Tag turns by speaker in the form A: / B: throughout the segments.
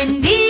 A: Buen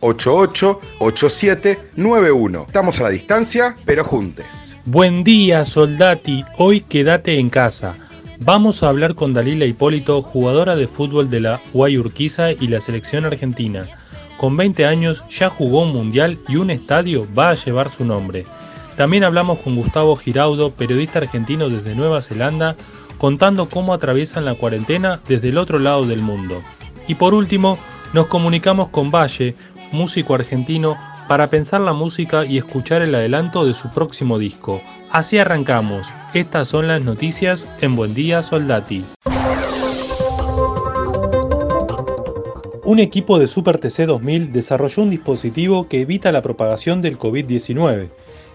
B: 88 87 91. Estamos a la distancia, pero juntes.
C: Buen día, soldati. Hoy quédate en casa. Vamos a hablar con Dalila Hipólito, jugadora de fútbol de la Guayurquiza y la selección argentina. Con 20 años ya jugó un mundial y un estadio va a llevar su nombre. También hablamos con Gustavo Giraudo, periodista argentino desde Nueva Zelanda, contando cómo atraviesan la cuarentena desde el otro lado del mundo. Y por último, nos comunicamos con Valle, músico argentino, para pensar la música y escuchar el adelanto de su próximo disco. Así arrancamos. Estas son las noticias en Buen Día Soldati. Un equipo de Super TC 2000 desarrolló un dispositivo que evita la propagación del COVID-19.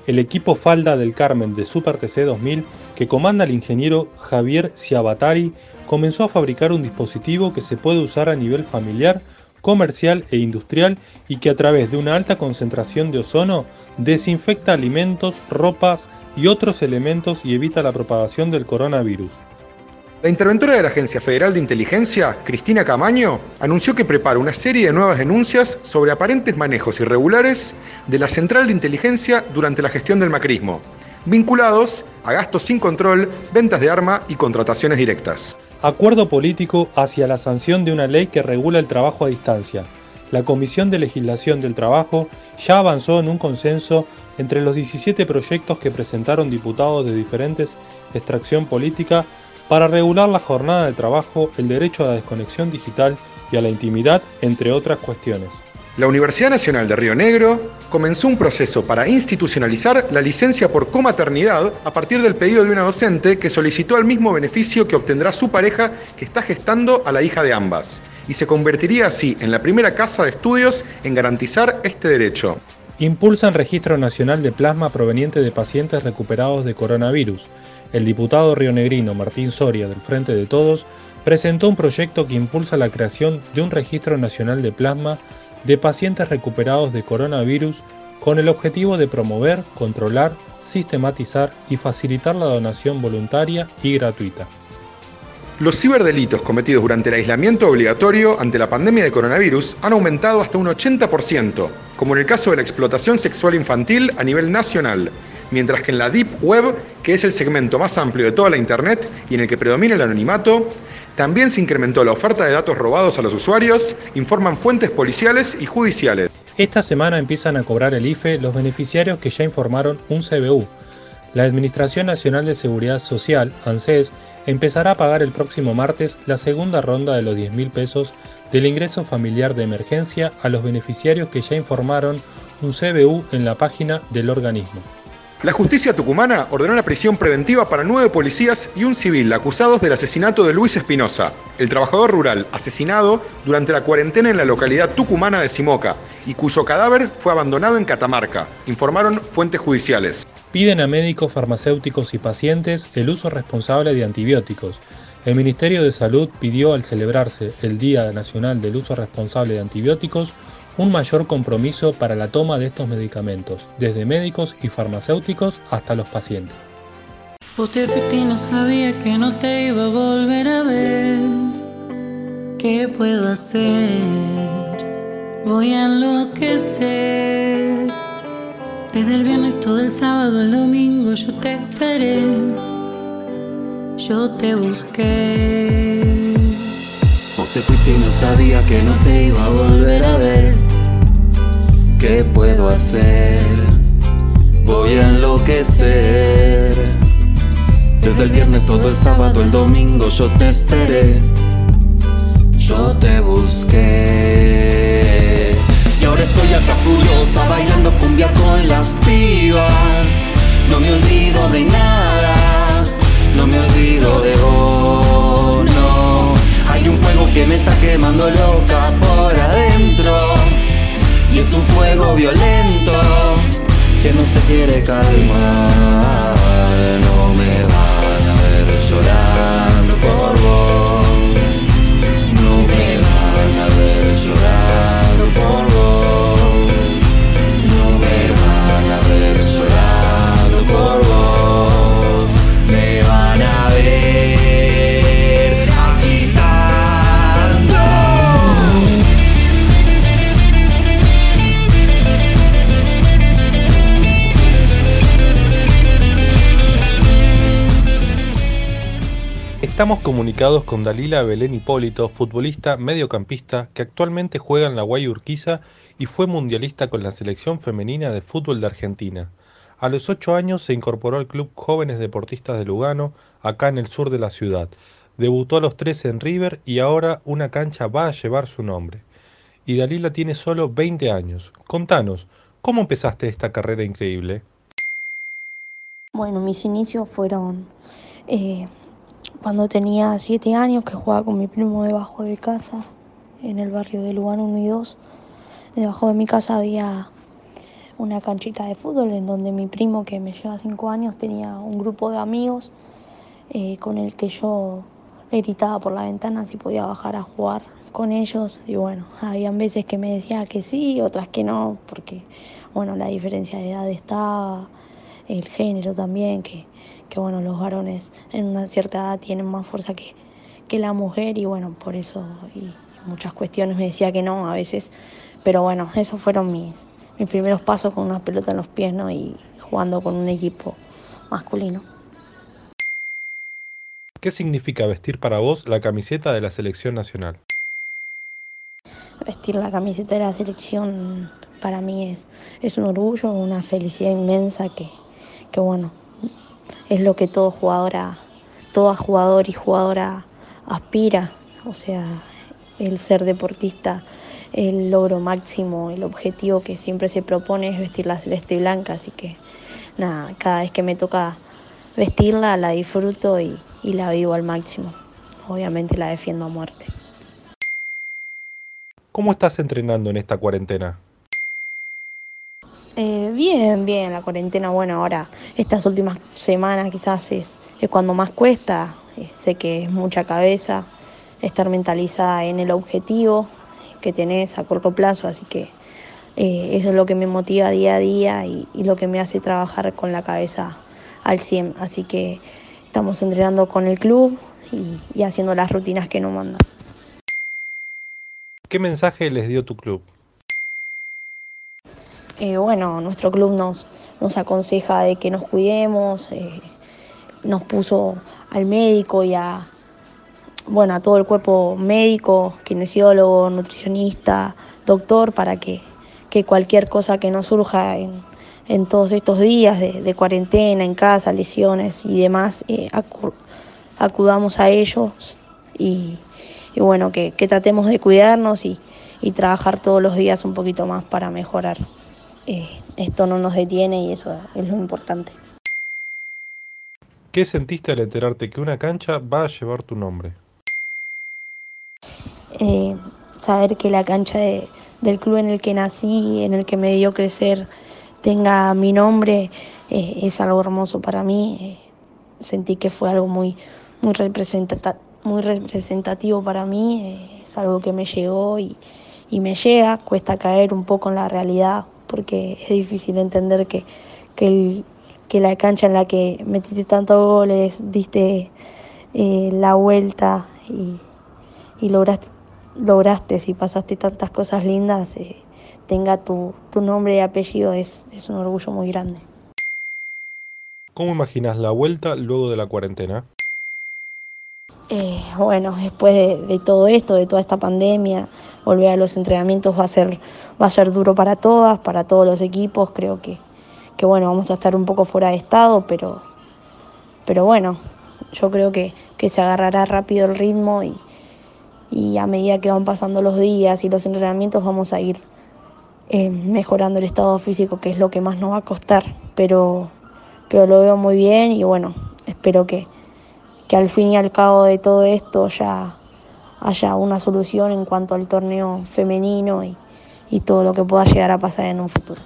C: El equipo Falda del Carmen de Super TC 2000, que comanda el ingeniero Javier Ciabatari, comenzó a fabricar un dispositivo que se puede usar a nivel familiar comercial e industrial y que a través de una alta concentración de ozono desinfecta alimentos, ropas y otros elementos y evita la propagación del coronavirus.
B: La interventora de la Agencia Federal de Inteligencia, Cristina Camaño, anunció que prepara una serie de nuevas denuncias sobre aparentes manejos irregulares de la Central de Inteligencia durante la gestión del macrismo, vinculados a gastos sin control, ventas de arma y contrataciones directas.
C: Acuerdo político hacia la sanción de una ley que regula el trabajo a distancia. La Comisión de Legislación del Trabajo ya avanzó en un consenso entre los 17 proyectos que presentaron diputados de diferentes extracción política para regular la jornada de trabajo, el derecho a la desconexión digital y a la intimidad, entre otras cuestiones.
B: La Universidad Nacional de Río Negro comenzó un proceso para institucionalizar la licencia por comaternidad a partir del pedido de una docente que solicitó el mismo beneficio que obtendrá su pareja que está gestando a la hija de ambas, y se convertiría así en la primera casa de estudios en garantizar este derecho.
C: Impulsan registro nacional de plasma proveniente de pacientes recuperados de coronavirus. El diputado rionegrino Martín Soria del Frente de Todos presentó un proyecto que impulsa la creación de un registro nacional de plasma de pacientes recuperados de coronavirus con el objetivo de promover, controlar, sistematizar y facilitar la donación voluntaria y gratuita.
B: Los ciberdelitos cometidos durante el aislamiento obligatorio ante la pandemia de coronavirus han aumentado hasta un 80%, como en el caso de la explotación sexual infantil a nivel nacional, mientras que en la Deep Web, que es el segmento más amplio de toda la Internet y en el que predomina el anonimato, también se incrementó la oferta de datos robados a los usuarios, informan fuentes policiales y judiciales.
C: Esta semana empiezan a cobrar el IFE los beneficiarios que ya informaron un CBU. La Administración Nacional de Seguridad Social, ANSES, empezará a pagar el próximo martes la segunda ronda de los 10 mil pesos del ingreso familiar de emergencia a los beneficiarios que ya informaron un CBU en la página del organismo.
B: La justicia tucumana ordenó la prisión preventiva para nueve policías y un civil acusados del asesinato de Luis Espinosa, el trabajador rural asesinado durante la cuarentena en la localidad tucumana de Simoca y cuyo cadáver fue abandonado en Catamarca, informaron fuentes judiciales.
C: Piden a médicos, farmacéuticos y pacientes el uso responsable de antibióticos. El Ministerio de Salud pidió al celebrarse el Día Nacional del Uso Responsable de Antibióticos un mayor compromiso para la toma de estos medicamentos, desde médicos y farmacéuticos hasta los pacientes.
D: Vos te fuiste y no sabía que no te iba a volver a ver. ¿Qué puedo hacer? Voy a enloquecer. Desde el viernes todo el sábado, el domingo yo te esperé. Yo te busqué.
E: Vos te fuiste y no sabía que no te iba a volver a ver. ¿Qué puedo hacer? Voy a enloquecer. Desde el viernes todo el sábado, el domingo yo te esperé.
C: Estamos comunicados con Dalila Belén Hipólito, futbolista mediocampista que actualmente juega en la Guay Urquiza y fue mundialista con la selección femenina de fútbol de Argentina. A los 8 años se incorporó al Club Jóvenes Deportistas de Lugano, acá en el sur de la ciudad. Debutó a los 13 en River y ahora una cancha va a llevar su nombre. Y Dalila tiene solo 20 años. Contanos, ¿cómo empezaste esta carrera increíble?
F: Bueno, mis inicios fueron eh, cuando tenía siete años, que jugaba con mi primo debajo de casa, en el barrio de Lugano 1 y 2. Debajo de mi casa había una canchita de fútbol en donde mi primo, que me lleva cinco años, tenía un grupo de amigos eh, con el que yo le gritaba por la ventana si podía bajar a jugar con ellos. Y bueno, habían veces que me decía que sí, otras que no, porque bueno, la diferencia de edad estaba, el género también, que, que bueno, los varones en una cierta edad tienen más fuerza que, que la mujer y bueno, por eso y muchas cuestiones me decía que no a veces, pero bueno, esos fueron mis, mis primeros pasos con una pelota en los pies ¿no? y jugando con un equipo masculino.
C: ¿Qué significa vestir para vos la camiseta de la selección nacional?
F: Vestir la camiseta de la selección para mí es, es un orgullo, una felicidad inmensa que, que bueno, es lo que todo jugadora, toda jugador y jugadora aspira, o sea, el ser deportista, el logro máximo, el objetivo que siempre se propone es vestir la celeste y blanca, así que nada, cada vez que me toca vestirla la disfruto y, y la vivo al máximo. Obviamente la defiendo a muerte.
C: ¿Cómo estás entrenando en esta cuarentena?
F: Eh, bien, bien, la cuarentena, bueno, ahora estas últimas semanas quizás es, es cuando más cuesta, Eh, sé que es mucha cabeza, estar mentalizada en el objetivo que tenés a corto plazo, así que eh, eso es lo que me motiva día a día y, lo que me hace trabajar con la cabeza al 100, así que estamos entrenando con el club y, y haciendo las rutinas que nos mandan.
C: ¿Qué mensaje les dio tu club?
F: Eh, bueno, nuestro club nos, aconseja de que nos cuidemos, eh, nos puso al médico y a, bueno, a todo el cuerpo médico, kinesiólogo, nutricionista, doctor, para que, cualquier cosa que nos surja en, todos estos días de, cuarentena, en casa, lesiones y demás, eh, acu- acudamos a ellos y, bueno, que, tratemos de cuidarnos y trabajar todos los días un poquito más para mejorar. Eh, esto no nos detiene y eso es lo importante.
C: ¿Qué sentiste al enterarte que una cancha va a llevar tu nombre?
F: Eh, saber que la cancha de- del club en el que nací, en el que me dio crecer, tenga mi nombre, eh, es algo hermoso para mí. Sentí que fue algo muy, muy, representata- muy representativo para mí, es algo que me llegó y, y me llega, cuesta caer un poco en la realidad porque es difícil entender que, que, la cancha en la que metiste tantos goles, diste eh, la vuelta y, lograste, lograste, si pasaste tantas cosas lindas, eh, tenga tu, nombre y apellido, es un orgullo muy grande.
C: ¿Cómo imaginas la vuelta luego de la cuarentena?
F: Eh, bueno, después de, todo esto, de toda esta pandemia, volver a los entrenamientos va a ser, va a ser duro para todas, para todos los equipos. Creo que, que bueno, vamos a estar un poco fuera de estado, pero, pero bueno, yo creo que, que se agarrará rápido el ritmo y, y a medida que van pasando los días y los entrenamientos vamos a ir eh, mejorando el estado físico, que es lo que más nos va a costar. Pero, pero lo veo muy bien y bueno, espero que, que al fin y al cabo de todo esto ya haya una solución en cuanto al torneo femenino y, y todo lo que pueda llegar a pasar en un futuro.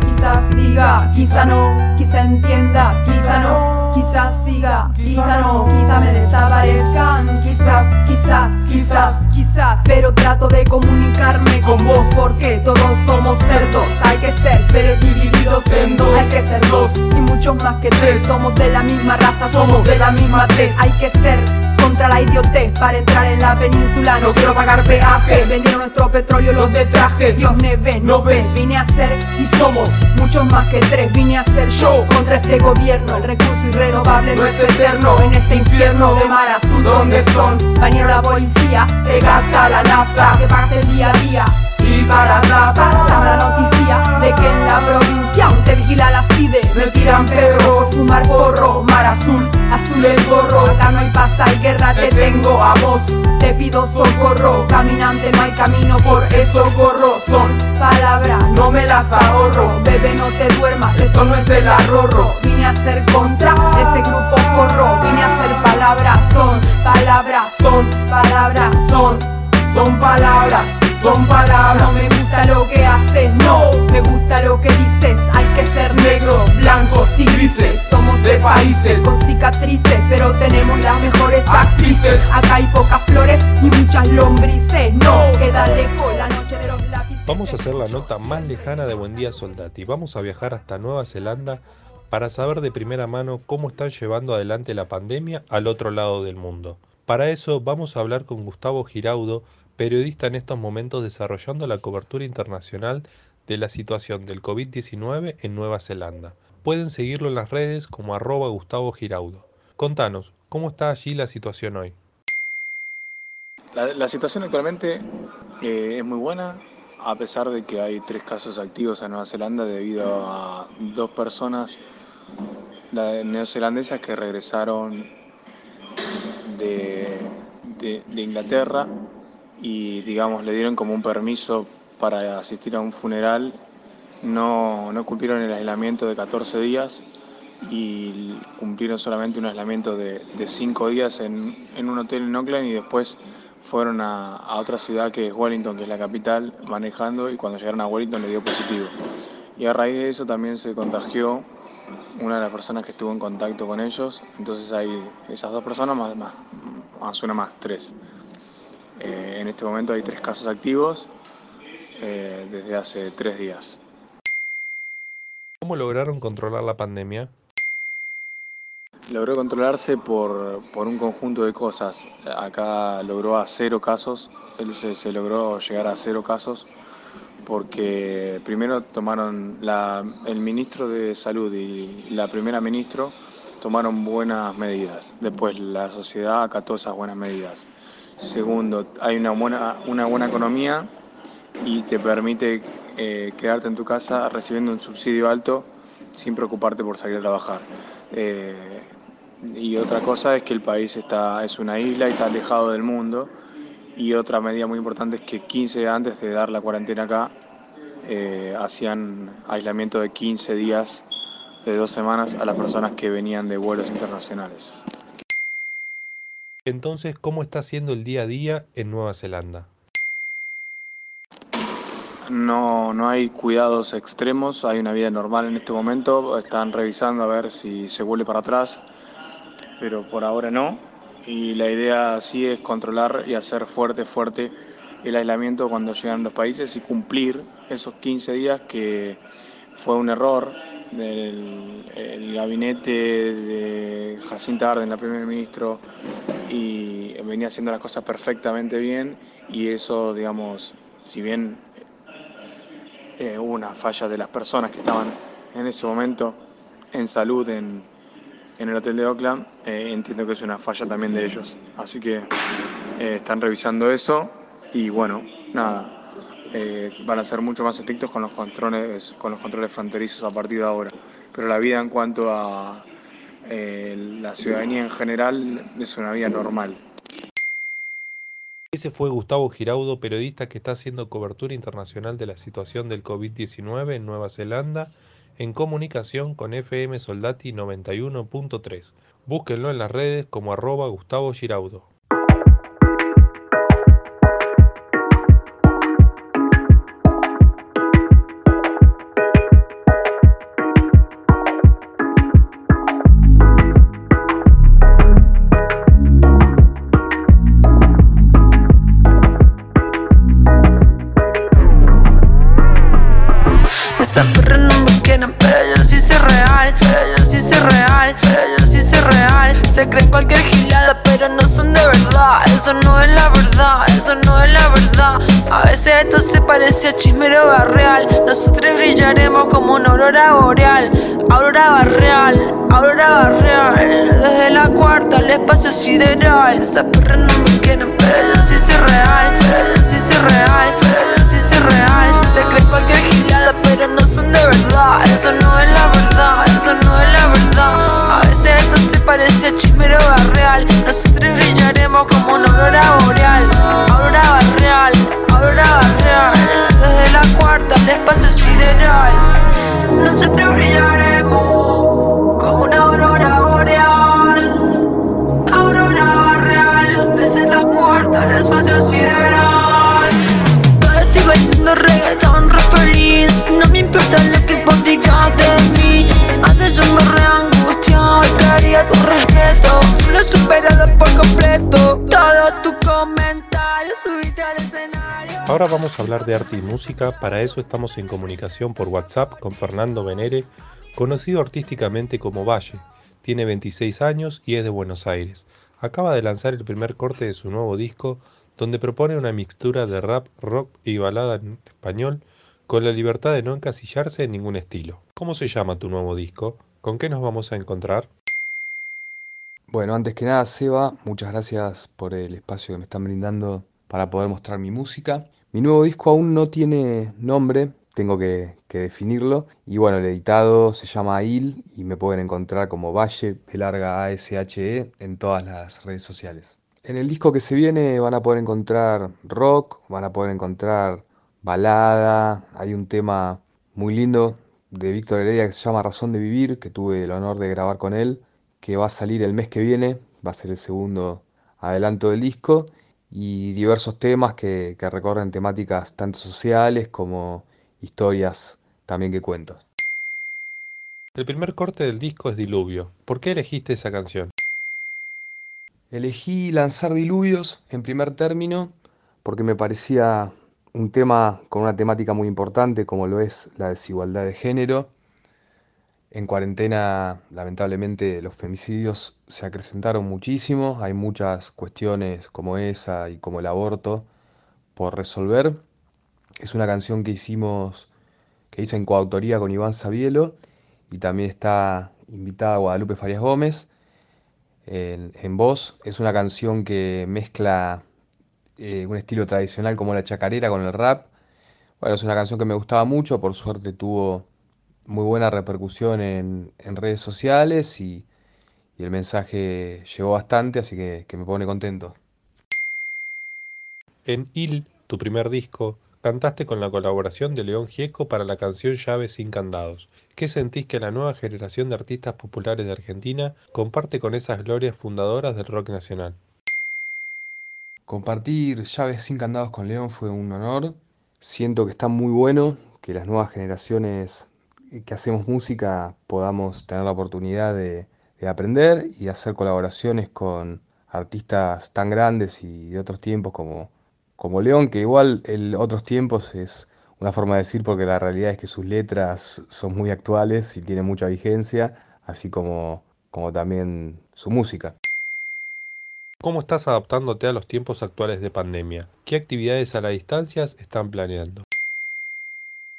G: Quizás diga, quizá no, quizá entiendas, quizá no, quizás siga, quizá no, quizá me desaparezcan, quizás, quizás, quizás, quizás, pero trato de comunicarme con vos porque todos somos cerdos, hay que ser, ser divididos en dos, hay que ser dos y muchos más que tres, somos de la misma raza, somos de la misma tez, hay que ser contra la idiotez para entrar en la península. No quiero pagar peaje. Vendieron nuestro petróleo los de traje. Dios me ve, no ves. Vine a ser y somos muchos más que tres. Vine a ser yo contra este gobierno. El recurso irrenovable no es eterno. En este infierno de mar azul, ¿dónde son? Bañero la policía, te gasta la nafta, que pagas el día a día para atrapar la noticia de que en la provincia te vigila la CIDE Me tiran perro por fumar porro Mar azul, azul el gorro. Acá no hay paz, hay guerra, te tengo a vos. Te pido socorro Caminante no hay camino, por eso corro. Son palabras, no me las ahorro. Bebé no te duermas, esto no es el arrorro. Vine a ser contra ese grupo forro Vine a hacer palabras, son palabras, son palabras, son Son palabras son palabras. No me gusta lo que haces, no, me gusta lo que dices. Hay que ser negros, blancos y grises. Somos de países con cicatrices, pero tenemos las mejores actrices. Acá hay pocas flores y muchas lombrices. No, queda lejos la noche de los lápices.
C: Vamos a hacer la nota más lejana de Buen Día Soldati. Vamos a viajar hasta Nueva Zelanda para saber de primera mano cómo están llevando adelante la pandemia al otro lado del mundo. Para eso vamos a hablar con Gustavo Giraudo, periodista en estos momentos desarrollando la cobertura internacional de la situación del COVID-19 en Nueva Zelanda. Pueden seguirlo en las redes como arroba Gustavo Giraudo. Contanos, ¿cómo está allí la situación hoy?
H: La, situación actualmente eh, es muy buena, a pesar de que hay tres casos activos en Nueva Zelanda debido a dos personas neozelandesas que regresaron de, de Inglaterra y digamos le dieron como un permiso para asistir a un funeral, no, no cumplieron el aislamiento de 14 días y cumplieron solamente un aislamiento de, de 5 días en, en, un hotel en Auckland y después fueron a, a, otra ciudad que es Wellington, que es la capital, manejando y cuando llegaron a Wellington le dio positivo. Y a raíz de eso también se contagió una de las personas que estuvo en contacto con ellos, entonces hay esas dos personas más, más, más una más, tres. Eh, en este momento hay tres casos activos eh, desde hace tres días.
C: ¿Cómo lograron controlar la pandemia?
H: Logró controlarse por, por, un conjunto de cosas. Acá logró a cero casos, se, se logró llegar a cero casos porque primero tomaron la, el ministro de salud y la primera ministro tomaron buenas medidas. Después la sociedad acató esas buenas medidas. Segundo, hay una buena, una buena economía y te permite eh, quedarte en tu casa recibiendo un subsidio alto sin preocuparte por salir a trabajar. Eh, y otra cosa es que el país está, es una isla y está alejado del mundo. Y otra medida muy importante es que 15 días antes de dar la cuarentena acá, eh, hacían aislamiento de 15 días, de dos semanas, a las personas que venían de vuelos internacionales.
C: Entonces, ¿cómo está siendo el día a día en Nueva Zelanda?
H: No, no hay cuidados extremos, hay una vida normal en este momento, están revisando a ver si se vuelve para atrás, pero por ahora no. Y la idea sí es controlar y hacer fuerte, fuerte el aislamiento cuando llegan los países y cumplir esos 15 días que fue un error del gabinete de Jacinta Arden, la primer ministro, y venía haciendo las cosas perfectamente bien y eso, digamos, si bien eh, hubo una falla de las personas que estaban en ese momento en salud en, en el hotel de Oakland, eh, entiendo que es una falla también de ellos. Así que eh, están revisando eso y bueno, nada, eh, van a ser mucho más estrictos con los controles, con los controles fronterizos a partir de ahora. Pero la vida en cuanto a eh, la ciudadanía en general es una vida normal.
C: Ese fue Gustavo Giraudo, periodista que está haciendo cobertura internacional de la situación del COVID-19 en Nueva Zelanda en comunicación con FM Soldati 91.3. Búsquenlo en las redes como arroba Gustavo Giraudo.
I: sí es real, ella sí es real, ella sí es real. Se creen cualquier gilada, pero no son de verdad. Eso no es la verdad, eso no es la verdad. A veces esto se parece a chismero barreal. Nosotros brillaremos como una aurora boreal. Aurora barreal, aurora barreal. Desde la cuarta al espacio sideral. Esas perras no me quieren, pero ellos sí es real, pero ellos sí es real. Eso no es la verdad, eso no es la verdad. A veces esto se parece a chimero barreal. Nosotros brillaremos como una aurora boreal. Aurora barreal, aurora barreal. Desde la cuarta al espacio sideral. Nosotros brillaremos Ahora
C: vamos a hablar de arte y música, para eso estamos en comunicación por WhatsApp con Fernando Venere, conocido artísticamente como Valle. Tiene 26 años y es de Buenos Aires. Acaba de lanzar el primer corte de su nuevo disco, donde propone una mixtura de rap, rock y balada en español, con la libertad de no encasillarse en ningún estilo. ¿Cómo se llama tu nuevo disco? ¿Con qué nos vamos a encontrar?
J: Bueno, antes que nada, Seba, muchas gracias por el espacio que me están brindando para poder mostrar mi música. Mi nuevo disco aún no tiene nombre, tengo que, definirlo. Y bueno, el editado se llama IL y me pueden encontrar como Valle de larga ASHE en todas las redes sociales. En el disco que se viene van a poder encontrar rock, van a poder encontrar balada, hay un tema muy lindo de Víctor Heredia que se llama Razón de Vivir, que tuve el honor de grabar con él, que va a salir el mes que viene, va a ser el segundo adelanto del disco, y diversos temas que, que recorren temáticas tanto sociales como historias también que cuento.
C: El primer corte del disco es Diluvio. ¿Por qué elegiste esa canción?
J: Elegí lanzar Diluvios en primer término porque me parecía un tema con una temática muy importante como lo es la desigualdad de género. En cuarentena, lamentablemente, los femicidios se acrecentaron muchísimo. Hay muchas cuestiones como esa y como el aborto por resolver. Es una canción que hicimos, que hice en coautoría con Iván Sabielo y también está invitada Guadalupe Farias Gómez en, voz. Es una canción que mezcla eh, un estilo tradicional como la chacarera con el rap. Bueno, es una canción que me gustaba mucho, por suerte tuvo muy buena repercusión en, en redes sociales y, y el mensaje llegó bastante, así que, que me pone contento.
C: En Il, tu primer disco, cantaste con la colaboración de León Gieco para la canción Llaves sin candados. ¿Qué sentís que la nueva generación de artistas populares de Argentina comparte con esas glorias fundadoras del rock nacional?
J: Compartir llaves sin candados con León fue un honor. Siento que está muy bueno que las nuevas generaciones que hacemos música podamos tener la oportunidad de, de aprender y hacer colaboraciones con artistas tan grandes y de otros tiempos como, como León, que igual el otros tiempos es una forma de decir porque la realidad es que sus letras son muy actuales y tienen mucha vigencia, así como, como también su música.
C: ¿Cómo estás adaptándote a los tiempos actuales de pandemia? ¿Qué actividades a la distancia están planeando?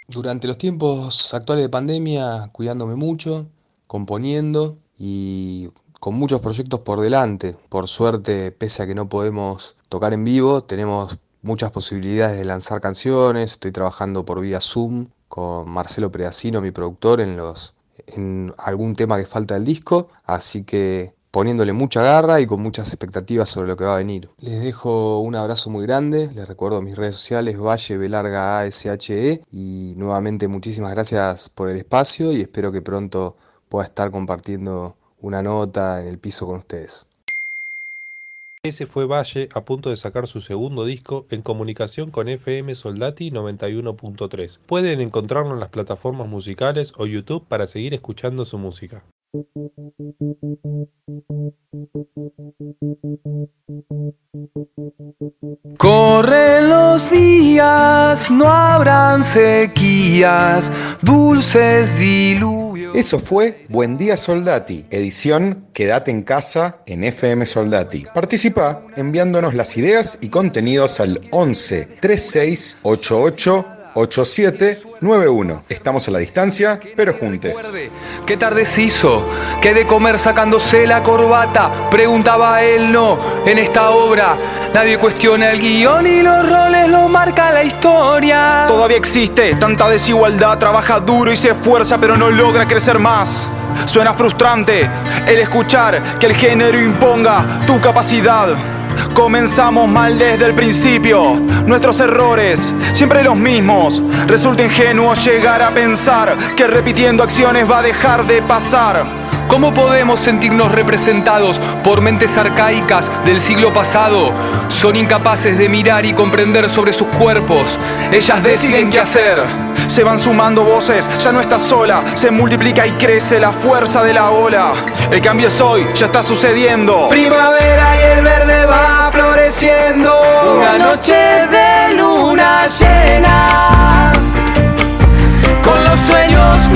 J: Durante los tiempos actuales de pandemia, cuidándome mucho, componiendo y con muchos proyectos por delante. Por suerte, pese a que no podemos tocar en vivo, tenemos muchas posibilidades de lanzar canciones. Estoy trabajando por vía Zoom con Marcelo Predacino, mi productor, en los en algún tema que falta del disco, así que poniéndole mucha garra y con muchas expectativas sobre lo que va a venir. Les dejo un abrazo muy grande, les recuerdo mis redes sociales Valle Belarga ASHE y nuevamente muchísimas gracias por el espacio y espero que pronto pueda estar compartiendo una nota en el piso con ustedes.
C: Ese fue Valle a punto de sacar su segundo disco en comunicación con FM Soldati 91.3. Pueden encontrarlo en las plataformas musicales o YouTube para seguir escuchando su música.
K: Corren los días, no habrán sequías, dulces diluvios.
B: Eso fue Buen Día Soldati, edición Quédate en casa en FM Soldati. Participa enviándonos las ideas y contenidos al 11 36 88 8791. Estamos a la distancia, pero juntos.
K: ¿Qué tarde se hizo? ¿Qué de comer sacándose la corbata? Preguntaba él, no, en esta obra. Nadie cuestiona el guion y los roles lo marca la historia.
L: Todavía existe tanta desigualdad, trabaja duro y se esfuerza, pero no logra crecer más. Suena frustrante el escuchar que el género imponga tu capacidad. Comenzamos mal desde el principio, nuestros errores, siempre los mismos. Resulta ingenuo llegar a pensar que repitiendo acciones va a dejar de pasar.
K: ¿Cómo podemos sentirnos representados por mentes arcaicas del siglo pasado? Son incapaces de mirar y comprender sobre sus cuerpos. Ellas deciden qué hacer.
L: Se van sumando voces, ya no estás sola, se multiplica y crece la fuerza de la ola. El cambio es hoy, ya está sucediendo.
K: Primavera y el verde va floreciendo. Una noche de luna llena. Con los sueños